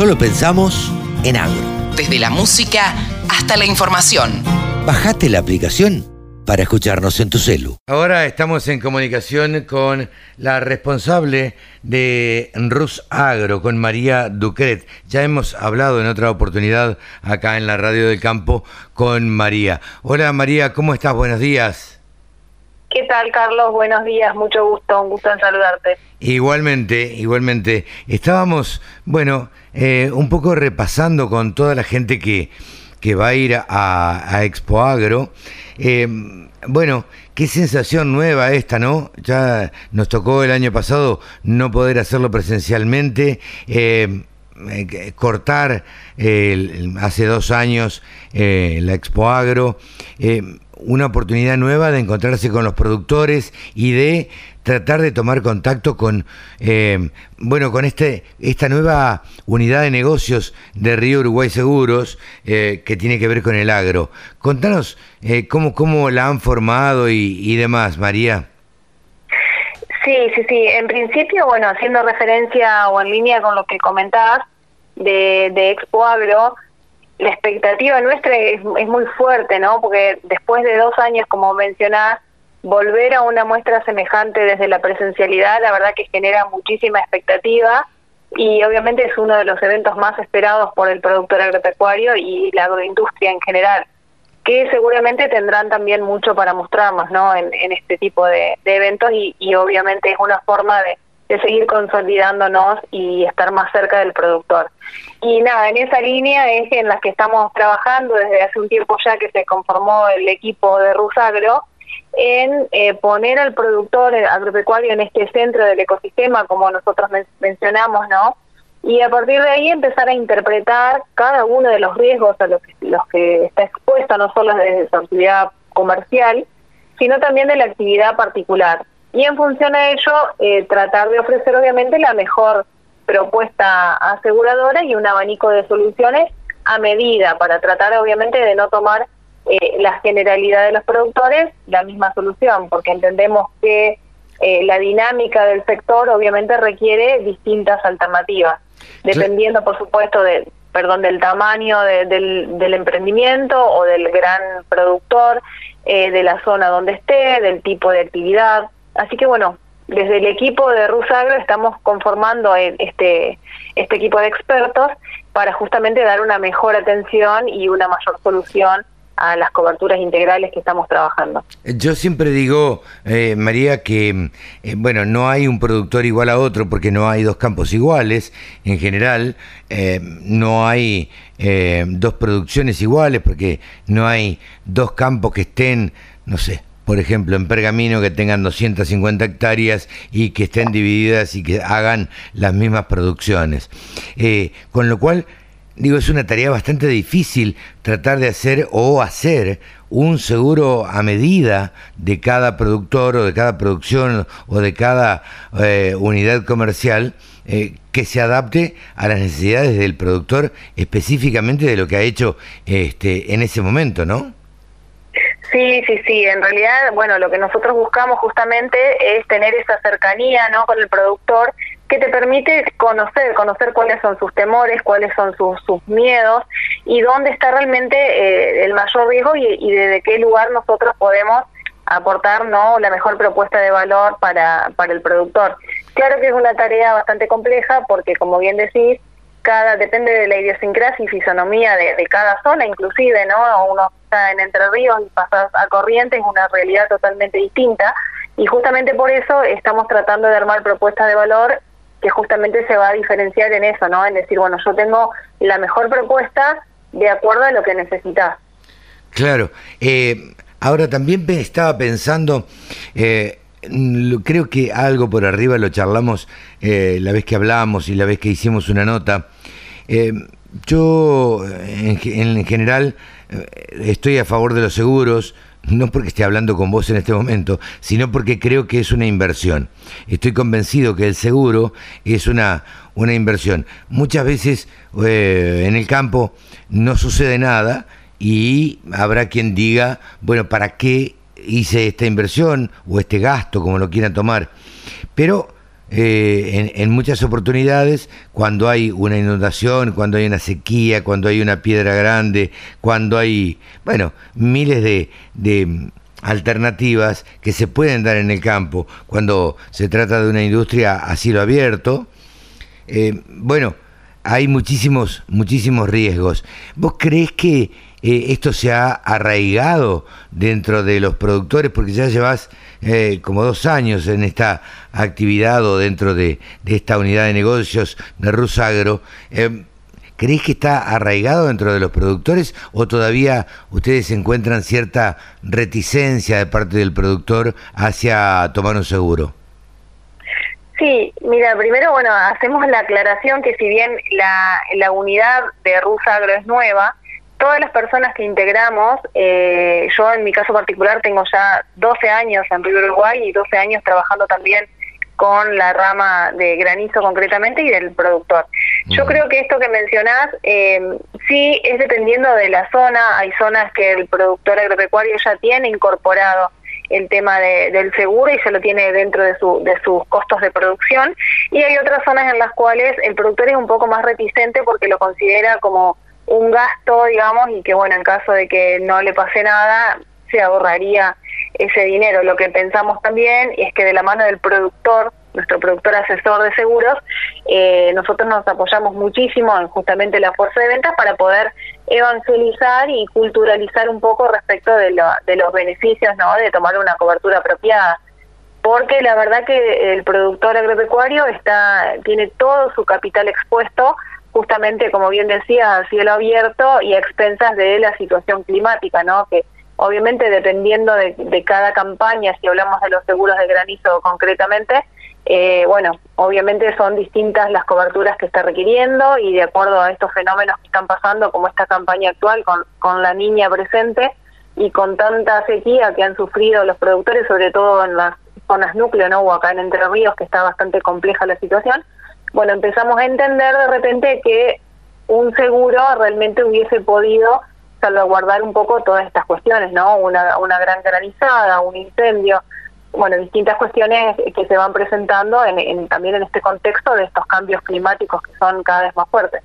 solo pensamos en agro. Desde la música hasta la información. Bajate la aplicación para escucharnos en tu celu. Ahora estamos en comunicación con la responsable de Rus Agro, con María Ducret. Ya hemos hablado en otra oportunidad acá en la Radio del Campo con María. Hola María, ¿cómo estás? Buenos días. ¿Qué tal, Carlos? Buenos días, mucho gusto, un gusto en saludarte. Igualmente, igualmente. Estábamos, bueno, eh, un poco repasando con toda la gente que, que va a ir a, Expo Agro. Eh, bueno, qué sensación nueva esta, ¿no? Ya nos tocó el año pasado no poder hacerlo presencialmente. Eh, cortar hace dos años la Expo Agro una oportunidad nueva de encontrarse con los productores y de tratar de tomar contacto con eh, bueno con este esta nueva unidad de negocios de Río Uruguay Seguros eh, que tiene que ver con el agro. Contanos eh, cómo, cómo la han formado y, demás, María. Sí, sí, sí. En principio, bueno, haciendo referencia o en línea con lo que comentabas de, de Expo Agro, la expectativa nuestra es, muy fuerte, ¿no? Porque después de dos años, como mencionás, volver a una muestra semejante desde la presencialidad, la verdad que genera muchísima expectativa y obviamente es uno de los eventos más esperados por el productor agropecuario y la agroindustria en general, que seguramente tendrán también mucho para mostrarnos, ¿no? En, este tipo de, eventos y, obviamente es una forma de seguir consolidándonos y estar más cerca del productor. Y nada, en esa línea es en la que estamos trabajando desde hace un tiempo ya que se conformó el equipo de Rusagro, en eh, poner al productor agropecuario en este centro del ecosistema, como nosotros mencionamos, ¿no? Y a partir de ahí empezar a interpretar cada uno de los riesgos a los que, los que está expuesto, no solo desde su actividad comercial, sino también de la actividad particular y en función a ello eh, tratar de ofrecer obviamente la mejor propuesta aseguradora y un abanico de soluciones a medida para tratar obviamente de no tomar eh, la generalidad de los productores la misma solución porque entendemos que eh, la dinámica del sector obviamente requiere distintas alternativas dependiendo por supuesto de perdón del tamaño del, del emprendimiento o del gran productor de la zona donde esté del tipo de actividad. Así que bueno, desde el equipo de Rusagro estamos conformando este, este equipo de expertos para justamente dar una mejor atención y una mayor solución a las coberturas integrales que estamos trabajando. Yo siempre digo, eh, María, que eh, bueno, no hay un productor igual a otro porque no hay dos campos iguales. En general, eh, no hay dos producciones iguales porque no hay dos campos que estén, no sé, por ejemplo, en Pergamino que tengan 250 hectáreas y que estén divididas y que hagan las mismas producciones. Eh, con lo cual, digo, es una tarea bastante difícil tratar de hacer o hacer un seguro a medida de cada productor o de cada producción o de cada eh, unidad comercial eh, que se adapte a las necesidades del productor específicamente de lo que ha hecho este, en ese momento, ¿no? Sí, sí, sí. En realidad, bueno, lo que nosotros buscamos justamente es tener esa cercanía, ¿no? Con el productor que te permite conocer, conocer cuáles son sus temores, cuáles son sus, sus miedos y dónde está realmente eh, el mayor riesgo y, y desde qué lugar nosotros podemos aportar, ¿no? La mejor propuesta de valor para para el productor. Claro que es una tarea bastante compleja porque, como bien decís, cada depende de la idiosincrasia y fisonomía de, cada zona, inclusive, ¿no? Uno en Entre Ríos y pasas a Corrientes es una realidad totalmente distinta y justamente por eso estamos tratando de armar propuestas de valor que justamente se va a diferenciar en eso, ¿no? En decir, bueno, yo tengo la mejor propuesta de acuerdo a lo que necesitas. Claro. Eh, ahora también estaba pensando, eh, creo que algo por arriba lo charlamos eh, la vez que hablamos y la vez que hicimos una nota. yo, en general, eh, estoy a favor de los seguros, no porque esté hablando con vos en este momento, sino porque creo que es una inversión. Estoy convencido que el seguro es una, una inversión. Muchas veces eh, en el campo no sucede nada y habrá quien diga, bueno, ¿para qué hice esta inversión o este gasto, como lo quieran tomar? Pero eh, en, muchas oportunidades cuando hay una inundación, cuando hay una sequía, cuando hay una piedra grande, cuando hay, bueno, miles de, de alternativas que se pueden dar en el campo cuando se trata de una industria a cielo abierto. Eh, bueno, hay muchísimos, muchísimos riesgos. ¿Vos crees que eh, esto se ha arraigado dentro de los productores? Porque ya llevas eh, como dos años en esta actividad o dentro de, esta unidad de negocios de Rusagro. Eh, ¿Crees que está arraigado dentro de los productores o todavía ustedes encuentran cierta reticencia de parte del productor hacia tomar un seguro? Sí, mira, primero, bueno, hacemos la aclaración que si bien la, la unidad de Rusagro es nueva, todas las personas que integramos, eh, yo en mi caso particular tengo ya 12 años en Río Uruguay y 12 años trabajando también con la rama de granizo concretamente y del productor. Yo creo que esto que mencionás, eh, sí es dependiendo de la zona, hay zonas que el productor agropecuario ya tiene incorporado el tema del seguro y se lo tiene dentro de, su, de sus costos de producción. Y hay otras zonas en las cuales el productor es un poco más reticente porque lo considera como un gasto, digamos, y que bueno, en caso de que no le pase nada, se ahorraría ese dinero. Lo que pensamos también es que de la mano del productor, nuestro productor asesor de seguros, eh, nosotros nos apoyamos muchísimo en justamente la fuerza de ventas para poder evangelizar y culturalizar un poco respecto de, de los beneficios ¿no? de tomar una cobertura apropiada. Porque la verdad que el productor agropecuario está tiene todo su capital expuesto justamente, como bien decía, a cielo abierto y a expensas de la situación climática, ¿no? Que obviamente dependiendo de, cada campaña, si hablamos de los seguros de granizo concretamente, eh, bueno, obviamente son distintas las coberturas que está requiriendo y de acuerdo a estos fenómenos que están pasando, como esta campaña actual con, con la niña presente y con tanta sequía que han sufrido los productores, sobre todo en las zonas núcleo, ¿no? O acá en Entre Ríos, que está bastante compleja la situación. Bueno, empezamos a entender de repente que un seguro realmente hubiese podido salvaguardar un poco todas estas cuestiones, ¿no? Una, una gran granizada, un incendio, bueno, distintas cuestiones que se van presentando en, también en este contexto de estos cambios climáticos que son cada vez más fuertes.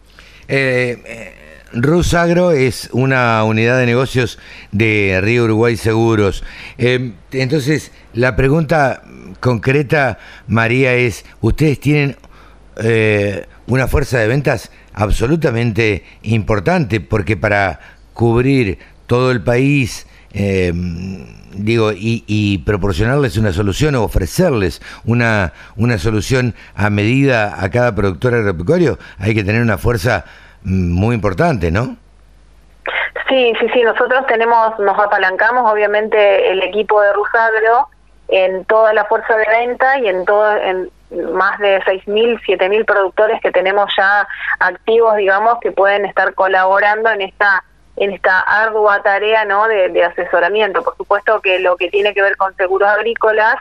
Eh, eh, Rusagro es una unidad de negocios de Río Uruguay Seguros. Eh, entonces, la pregunta concreta, María, es, ¿ustedes tienen eh, una fuerza de ventas absolutamente importante? Porque para cubrir todo el país, eh, digo, y, proporcionarles una solución o ofrecerles una, una solución a medida a cada productor agropecuario, hay que tener una fuerza mm, muy importante, ¿no? Sí, sí, sí, nosotros tenemos, nos apalancamos obviamente el equipo de Rusagro en toda la fuerza de venta y en todo, en más de 6.000, 7.000 productores que tenemos ya activos, digamos, que pueden estar colaborando en esta en esta ardua tarea no de, asesoramiento. Por supuesto que lo que tiene que ver con seguros agrícolas,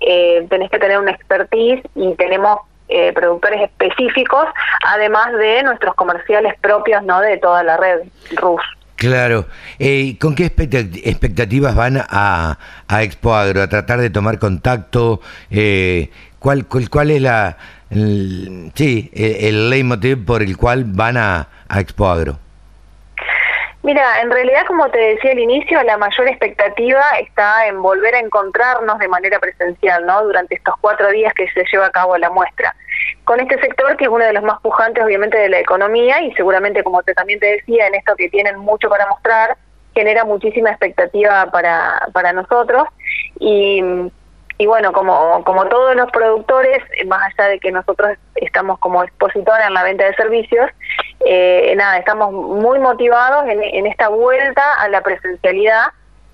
eh, tenés que tener una expertise y tenemos eh, productores específicos, además de nuestros comerciales propios no de toda la red RUS. Claro. Eh, ¿Con qué expectativas van a, a Expo Agro? ¿A tratar de tomar contacto? Eh, ¿cuál, cuál, es la, el, sí, el, leitmotiv por el cual van a, a Expo Agro? Mira, en realidad, como te decía al inicio, la mayor expectativa está en volver a encontrarnos de manera presencial, ¿no? Durante estos cuatro días que se lleva a cabo la muestra. Con este sector, que es uno de los más pujantes, obviamente, de la economía, y seguramente, como te, también te decía, en esto que tienen mucho para mostrar, genera muchísima expectativa para, para nosotros. Y y bueno, como, como todos los productores, más allá de que nosotros estamos como expositores en la venta de servicios, eh, nada, estamos muy motivados en, en esta vuelta a la presencialidad,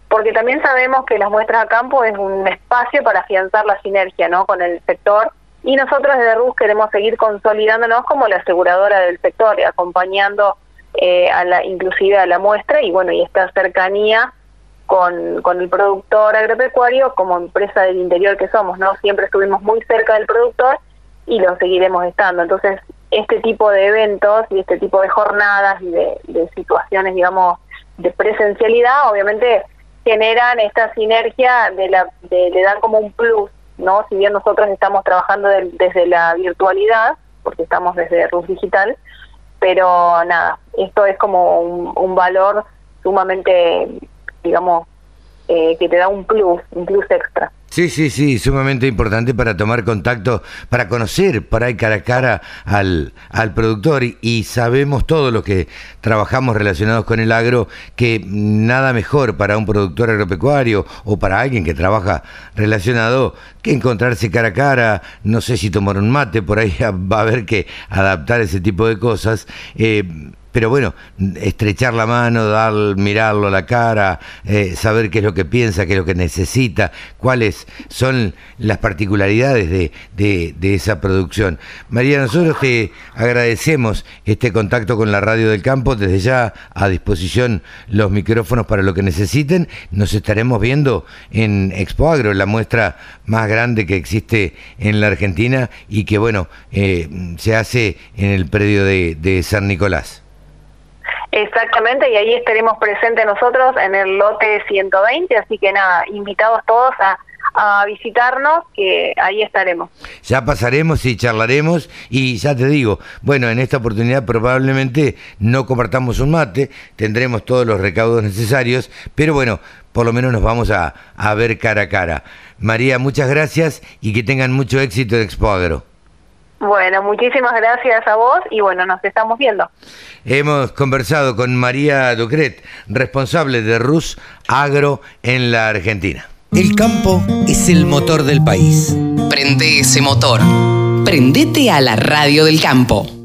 porque también sabemos que las muestras a campo es un espacio para afianzar la sinergia ¿no? con el sector y nosotros desde RUS queremos seguir consolidándonos como la aseguradora del sector, acompañando eh, a la, inclusive a la muestra y bueno, y esta cercanía con, con el productor agropecuario como empresa del interior que somos, ¿no? Siempre estuvimos muy cerca del productor y lo seguiremos estando. Entonces, este tipo de eventos y este tipo de jornadas y de, situaciones, digamos, de presencialidad, obviamente generan esta sinergia de la de, le dan como un plus ¿no? Si bien nosotros estamos trabajando desde la virtualidad, porque estamos desde Rus Digital, pero nada, esto es como un, valor sumamente, digamos, eh, que te da un plus, un plus extra. Sí, sí, sí, sumamente importante para tomar contacto, para conocer por ahí cara a cara al, al productor y, sabemos todos los que trabajamos relacionados con el agro que nada mejor para un productor agropecuario o para alguien que trabaja relacionado que encontrarse cara a cara, no sé si tomar un mate, por ahí va a haber que adaptar ese tipo de cosas. Eh, pero bueno, estrechar la mano, dar, mirarlo a la cara, eh, saber qué es lo que piensa, qué es lo que necesita, cuáles son las particularidades de, de, esa producción. María, nosotros te agradecemos este contacto con la Radio del Campo, desde ya a disposición los micrófonos para lo que necesiten. Nos estaremos viendo en Expo Agro, la muestra más grande que existe en la Argentina y que, bueno, eh, se hace en el predio de San Nicolás. Exactamente, y ahí estaremos presentes nosotros en el lote 120, así que nada, invitados todos a, visitarnos, que ahí estaremos. Ya pasaremos y charlaremos y ya te digo, bueno, en esta oportunidad probablemente no compartamos un mate, tendremos todos los recaudos necesarios, pero bueno, por lo menos nos vamos a, a ver cara a cara. María, muchas gracias y que tengan mucho éxito en Expo Agro. Bueno, muchísimas gracias a vos y bueno, nos estamos viendo. Hemos conversado con María Ducret, responsable de Rus Agro en la Argentina. El campo es el motor del país. Prende ese motor. Prendete a la radio del campo.